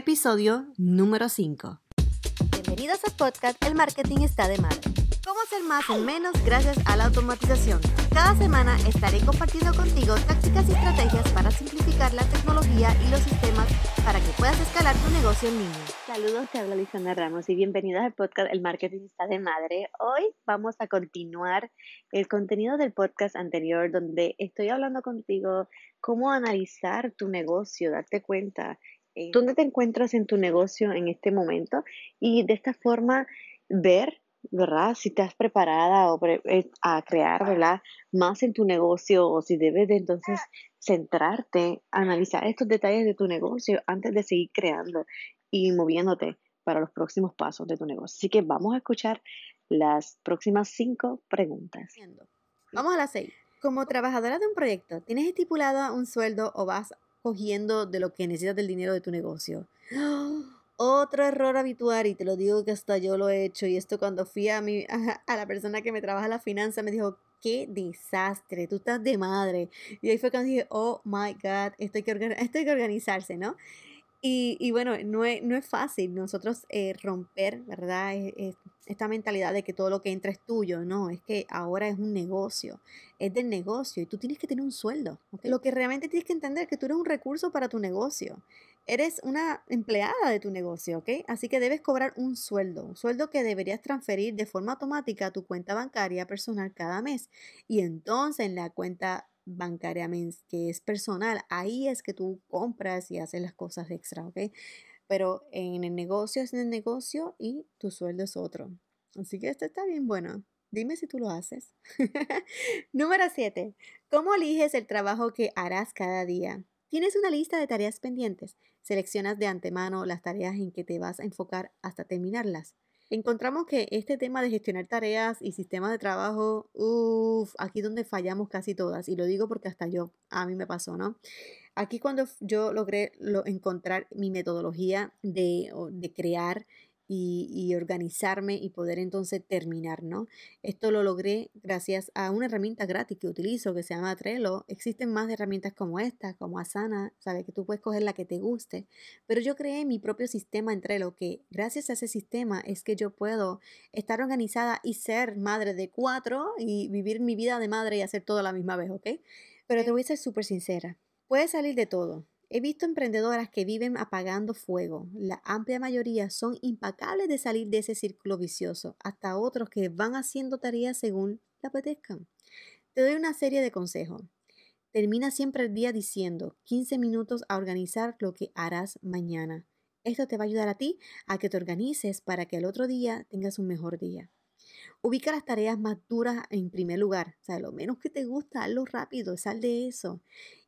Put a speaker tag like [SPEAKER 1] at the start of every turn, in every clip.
[SPEAKER 1] episodio número 5.
[SPEAKER 2] Bienvenidos al podcast El Marketing está de madre. ¿Cómo hacer más en menos gracias a la automatización? Cada semana estaré compartiendo contigo tácticas y estrategias para simplificar la tecnología y los sistemas para que puedas escalar tu negocio en línea. Saludos, te habla Lisandra Ramos y bienvenidos al podcast El Marketing está de madre. Hoy vamos a continuar el contenido del podcast anterior donde estoy hablando contigo cómo analizar tu negocio, darte cuenta dónde te encuentras en tu negocio en este momento y de esta forma ver ¿verdad? Si estás preparada o eh, a crear, ¿verdad? Más en tu negocio o si debes de entonces centrarte, analizar estos detalles de tu negocio antes de seguir creando y moviéndote para los próximos pasos de tu negocio. Así que vamos a escuchar las próximas cinco preguntas.
[SPEAKER 1] Vamos a las seis. Como trabajadora de un proyecto, ¿tienes estipulado un sueldo o vas cogiendo de lo que necesitas del dinero de tu negocio? Otro error habitual, y te lo digo que hasta yo lo he hecho, y esto cuando fui a, mi, a, la persona que me trabaja la finanza, me dijo, qué desastre, tú estás de madre. Y ahí fue cuando dije, oh my God, esto hay que, esto hay que organizarse, ¿no? Y, y, bueno, no es, no es fácil nosotros eh, romper, ¿verdad? esta mentalidad de que todo lo que entra es tuyo, no, es que ahora es un negocio, es del negocio y tú tienes que tener un sueldo. Lo que realmente tienes que entender es que tú eres un recurso para tu negocio, eres una empleada de tu negocio, ¿ok? Así que debes cobrar un sueldo, un sueldo que deberías transferir de forma automática a tu cuenta bancaria personal cada mes. Y entonces en la cuenta bancaria que es personal, ahí es que tú compras y haces las cosas extra, ¿ok? Pero en el negocio es en el negocio y tu sueldo es otro. Así que esto está bien bueno. Dime si tú lo haces. Número 7. ¿Cómo eliges el trabajo que harás cada día? Tienes una lista de tareas pendientes. Seleccionas de antemano las tareas en que te vas a enfocar hasta terminarlas encontramos que este tema de gestionar tareas y sistemas de trabajo, uff, aquí donde fallamos casi todas, y lo digo porque hasta yo, a mí me pasó, ¿no? Aquí cuando yo logré encontrar mi metodología de, de crear y, organizarme y poder entonces terminar, ¿no? Esto lo logré gracias a una herramienta gratis que utilizo que se llama Trello. Existen más herramientas como esta, como Asana, sabes que tú puedes coger la que te guste, pero yo creé mi propio sistema en Trello que gracias a ese sistema es que yo puedo estar organizada y ser madre de cuatro y vivir mi vida de madre y hacer todo a la misma vez, ¿ok? Pero te voy a ser súper sincera. Puede salir de todo. He visto emprendedoras que viven apagando fuego. La amplia mayoría son impacables de salir de ese círculo vicioso, hasta otros que van haciendo tareas según le apetezcan. Te doy una serie de consejos. Termina siempre el día diciendo 15 minutos a organizar lo que harás mañana. Esto te va a ayudar a ti a que te organices para que el otro día tengas un mejor día. Ubica las tareas más duras en primer lugar. O sea, lo menos que te gusta, hazlo rápido, sal de eso.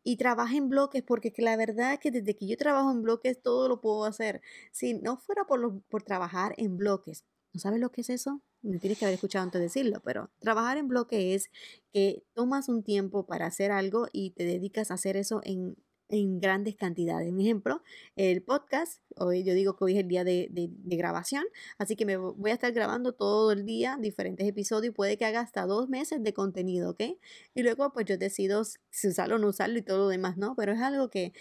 [SPEAKER 1] Y trabaja en bloques, porque la verdad es que desde que yo trabajo en bloques todo lo puedo hacer. Si no fuera por, por trabajar en bloques, ¿no sabes lo que es eso? Me tienes que haber escuchado antes de decirlo, pero trabajar en bloques es que tomas un tiempo para hacer algo y te dedicas a hacer eso en en grandes cantidades. Un ejemplo, el podcast, hoy yo digo que hoy es el día de, grabación, así que me voy a estar grabando todo el día diferentes episodios y puede que haga hasta dos meses de contenido, ¿ok? Y luego pues yo decido si usarlo o no usarlo y todo lo demás, ¿no? Pero es algo que,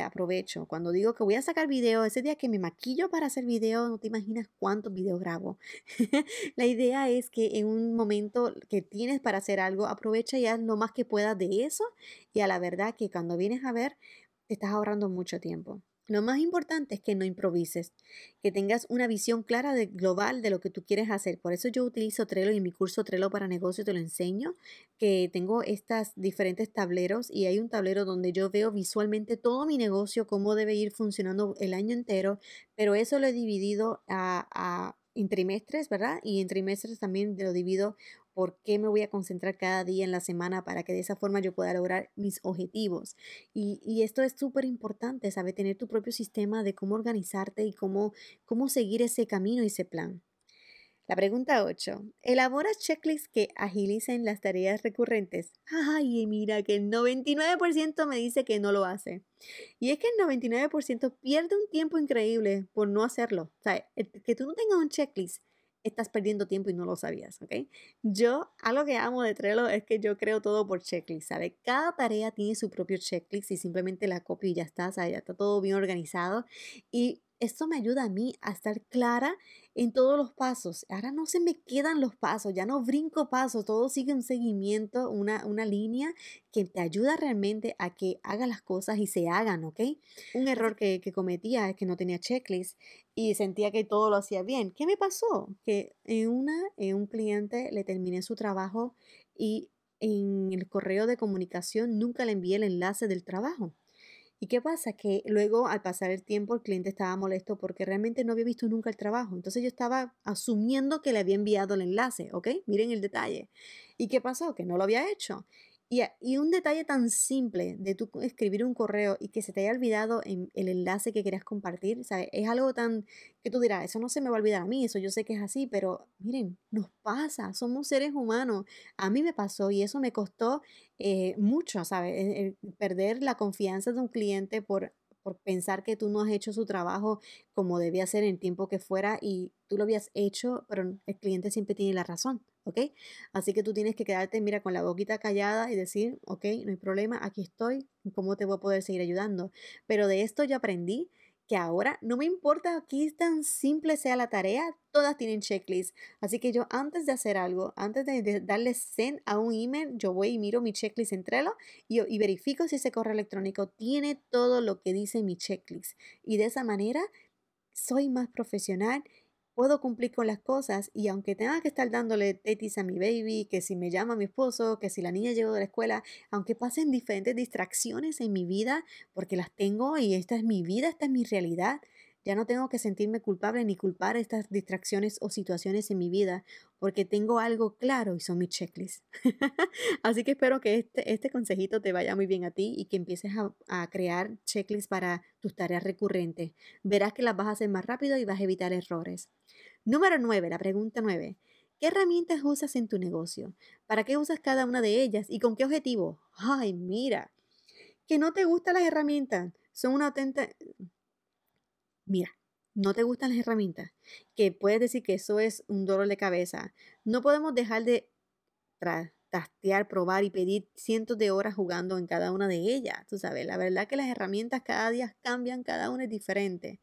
[SPEAKER 1] aprovecho. Cuando digo que voy a sacar video, ese día que me maquillo para hacer video, no te imaginas cuántos videos grabo. la idea es que en un momento que tienes para hacer algo, aprovecha y haz lo más que puedas de eso. Y a la verdad que cuando vienes a ver, estás ahorrando mucho tiempo. Lo más importante es que no improvises, que tengas una visión clara de global de lo que tú quieres hacer. Por eso yo utilizo Trello y en mi curso Trello para negocios te lo enseño, que tengo estas diferentes tableros y hay un tablero donde yo veo visualmente todo mi negocio, cómo debe ir funcionando el año entero, pero eso lo he dividido a, a en trimestres, ¿verdad? Y en trimestres también lo divido por qué me voy a concentrar cada día en la semana para que de esa forma yo pueda lograr mis objetivos. Y, esto es súper importante, ¿sabes? Tener tu propio sistema de cómo organizarte y cómo, cómo seguir ese camino y ese plan. La pregunta 8. ¿Elabora checklists que agilicen las tareas recurrentes? Ay, mira que el 99% me dice que no lo hace. Y es que el 99% pierde un tiempo increíble por no hacerlo. O sea, que tú no tengas un checklist estás perdiendo tiempo y no lo sabías, ¿ok? Yo, algo que amo de Trello es que yo creo todo por checklist, ¿sabes? Cada tarea tiene su propio checklist y simplemente la copio y ya está, sea, ya está todo bien organizado. Y esto me ayuda a mí a estar clara en todos los pasos. Ahora no se me quedan los pasos, ya no brinco pasos, todo sigue un seguimiento, una, una línea que te ayuda realmente a que haga las cosas y se hagan, ¿ok? Un error que, que cometía es que no tenía checklist y sentía que todo lo hacía bien. ¿Qué me pasó? Que en una, en un cliente le terminé su trabajo y en el correo de comunicación nunca le envié el enlace del trabajo. ¿Y qué pasa? Que luego al pasar el tiempo el cliente estaba molesto porque realmente no había visto nunca el trabajo. Entonces yo estaba asumiendo que le había enviado el enlace, ¿ok? Miren el detalle. ¿Y qué pasó? Que no lo había hecho. Y, un detalle tan simple de tú escribir un correo y que se te haya olvidado en el enlace que querías compartir, ¿sabes? Es algo tan que tú dirás, eso no se me va a olvidar a mí, eso yo sé que es así, pero miren, nos pasa, somos seres humanos. A mí me pasó y eso me costó eh, mucho, ¿sabes? perder la confianza de un cliente por por pensar que tú no has hecho su trabajo como debía ser en el tiempo que fuera y tú lo habías hecho, pero el cliente siempre tiene la razón, ¿ok? Así que tú tienes que quedarte, mira, con la boquita callada y decir, ok, no hay problema, aquí estoy, ¿cómo te voy a poder seguir ayudando? Pero de esto yo aprendí que ahora no me importa aquí tan simple sea la tarea, todas tienen checklist. Así que yo antes de hacer algo, antes de, darle send a un email, yo voy y miro mi checklist en Trello y, y verifico si ese correo electrónico tiene todo lo que dice mi checklist. Y de esa manera soy más profesional puedo cumplir con las cosas y aunque tenga que estar dándole tetis a mi baby, que si me llama mi esposo, que si la niña llegó de la escuela, aunque pasen diferentes distracciones en mi vida, porque las tengo y esta es mi vida, esta es mi realidad, ya no tengo que sentirme culpable ni culpar estas distracciones o situaciones en mi vida porque tengo algo claro y son mis checklists. Así que espero que este, este consejito te vaya muy bien a ti y que empieces a, a crear checklists para tus tareas recurrentes. Verás que las vas a hacer más rápido y vas a evitar errores. Número 9, la pregunta 9. ¿Qué herramientas usas en tu negocio? ¿Para qué usas cada una de ellas y con qué objetivo? Ay, mira, que no te gustan las herramientas. Son una mira, no te gustan las herramientas, que puedes decir que eso es un dolor de cabeza. No podemos dejar de tastear, probar y pedir cientos de horas jugando en cada una de ellas. Tú sabes, la verdad que las herramientas cada día cambian, cada una es diferente.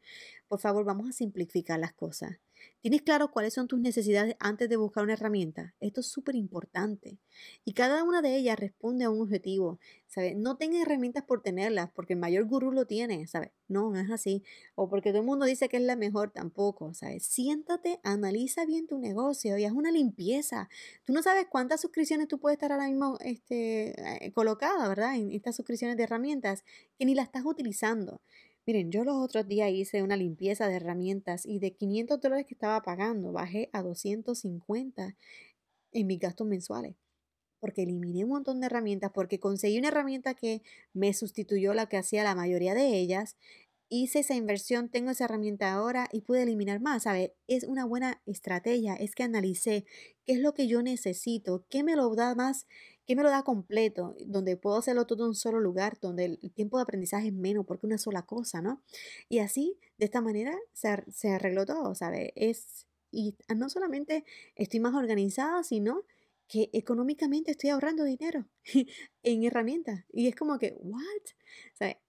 [SPEAKER 1] Por favor, vamos a simplificar las cosas. ¿Tienes claro cuáles son tus necesidades antes de buscar una herramienta? Esto es súper importante. Y cada una de ellas responde a un objetivo. ¿Sabes? No tengas herramientas por tenerlas, porque el mayor gurú lo tiene, ¿sabes? No, no es así. O porque todo el mundo dice que es la mejor, tampoco, ¿sabes? Siéntate, analiza bien tu negocio y haz una limpieza. Tú no sabes cuántas suscripciones tú puedes estar ahora mismo este, eh, colocada, ¿verdad? En estas suscripciones de herramientas que ni las estás utilizando. Miren, yo los otros días hice una limpieza de herramientas y de 500 dólares que estaba pagando bajé a 250 en mis gastos mensuales. Porque eliminé un montón de herramientas, porque conseguí una herramienta que me sustituyó la que hacía la mayoría de ellas. Hice esa inversión, tengo esa herramienta ahora y pude eliminar más. ¿Sabe? Es una buena estrategia. Es que analicé qué es lo que yo necesito, qué me lo da más ¿Qué me lo da completo? Donde puedo hacerlo todo en un solo lugar, donde el tiempo de aprendizaje es menos, porque una sola cosa, ¿no? Y así, de esta manera, se, se arregló todo, ¿sabes? Es, y no solamente estoy más organizada, sino que económicamente estoy ahorrando dinero en herramientas. Y es como que, ¿what?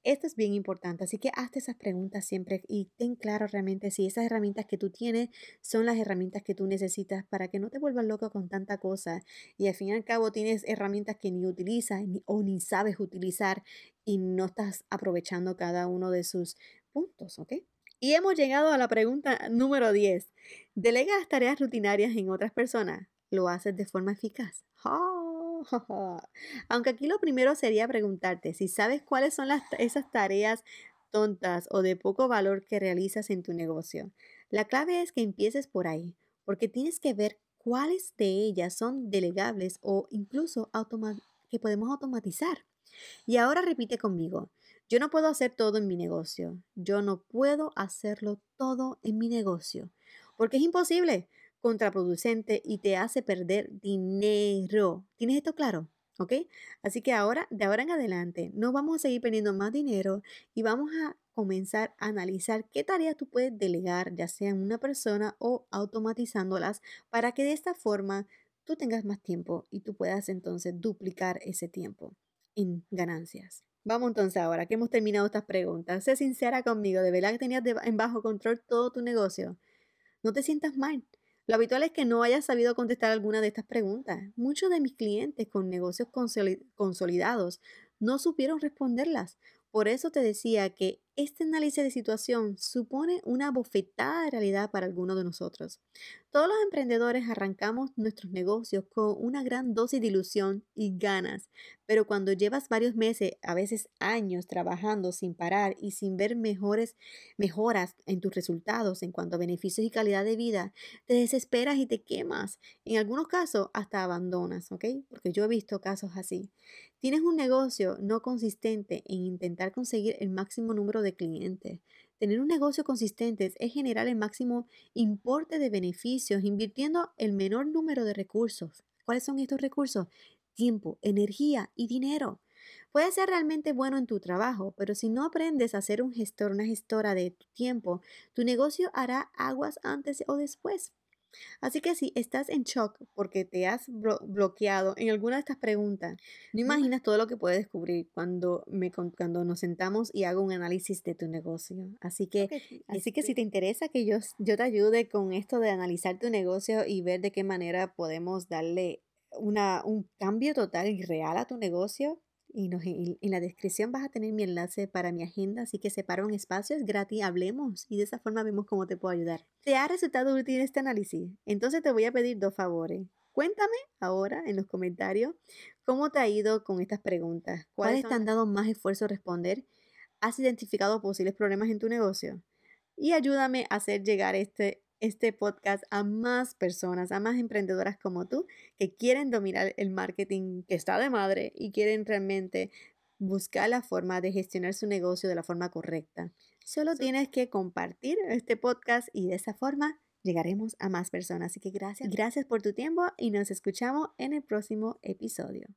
[SPEAKER 1] esto es bien importante. Así que hazte esas preguntas siempre y ten claro realmente si esas herramientas que tú tienes son las herramientas que tú necesitas para que no te vuelvas loco con tanta cosa. Y al fin y al cabo tienes herramientas que ni utilizas ni, o ni sabes utilizar y no estás aprovechando cada uno de sus puntos, ¿ok? Y hemos llegado a la pregunta número 10. ¿Delegas tareas rutinarias en otras personas? Lo haces de forma eficaz. Aunque aquí lo primero sería preguntarte si sabes cuáles son las, esas tareas tontas o de poco valor que realizas en tu negocio. La clave es que empieces por ahí, porque tienes que ver cuáles de ellas son delegables o incluso que podemos automatizar. Y ahora repite conmigo, yo no puedo hacer todo en mi negocio, yo no puedo hacerlo todo en mi negocio, porque es imposible contraproducente y te hace perder dinero. ¿Tienes esto claro? ¿Ok? Así que ahora, de ahora en adelante, no vamos a seguir perdiendo más dinero y vamos a comenzar a analizar qué tareas tú puedes delegar, ya sea en una persona o automatizándolas, para que de esta forma tú tengas más tiempo y tú puedas entonces duplicar ese tiempo en ganancias. Vamos entonces ahora que hemos terminado estas preguntas. Sé sincera conmigo, ¿de verdad que tenías en bajo control todo tu negocio? No te sientas mal. Lo habitual es que no hayas sabido contestar alguna de estas preguntas. Muchos de mis clientes con negocios consolidados no supieron responderlas. Por eso te decía que este análisis de situación supone una bofetada de realidad para algunos de nosotros. Todos los emprendedores arrancamos nuestros negocios con una gran dosis de ilusión y ganas, pero cuando llevas varios meses, a veces años trabajando sin parar y sin ver mejores mejoras en tus resultados en cuanto a beneficios y calidad de vida, te desesperas y te quemas. En algunos casos hasta abandonas, ¿ok? Porque yo he visto casos así. Tienes un negocio no consistente en intentar conseguir el máximo número de clientes. Tener un negocio consistente es generar el máximo importe de beneficios invirtiendo el menor número de recursos. ¿Cuáles son estos recursos? Tiempo, energía y dinero. Puedes ser realmente bueno en tu trabajo, pero si no aprendes a ser un gestor, una gestora de tu tiempo, tu negocio hará aguas antes o después. Así que si estás en shock porque te has bloqueado en alguna de estas preguntas, no imaginas todo lo que puedes descubrir cuando, me, cuando nos sentamos y hago un análisis de tu negocio. Así que, así que si te interesa que yo, yo te ayude con esto de analizar tu negocio y ver de qué manera podemos darle una, un cambio total y real a tu negocio, y en, la descripción vas a tener mi enlace para mi agenda, así que separa un espacio, es gratis, hablemos y de esa forma vemos cómo te puedo ayudar. ¿Te ha resultado útil este análisis? Entonces te voy a pedir dos favores. Cuéntame ahora en los comentarios cómo te ha ido con estas preguntas. ¿Cuáles te han dado más esfuerzo a responder? ¿Has identificado posibles problemas en tu negocio? Y ayúdame a hacer llegar este este podcast a más personas, a más emprendedoras como tú que quieren dominar el marketing que está de madre y quieren realmente buscar la forma de gestionar su negocio de la forma correcta. Solo tienes que compartir este podcast y de esa forma llegaremos a más personas. Así que gracias, gracias por tu tiempo y nos escuchamos en el próximo episodio.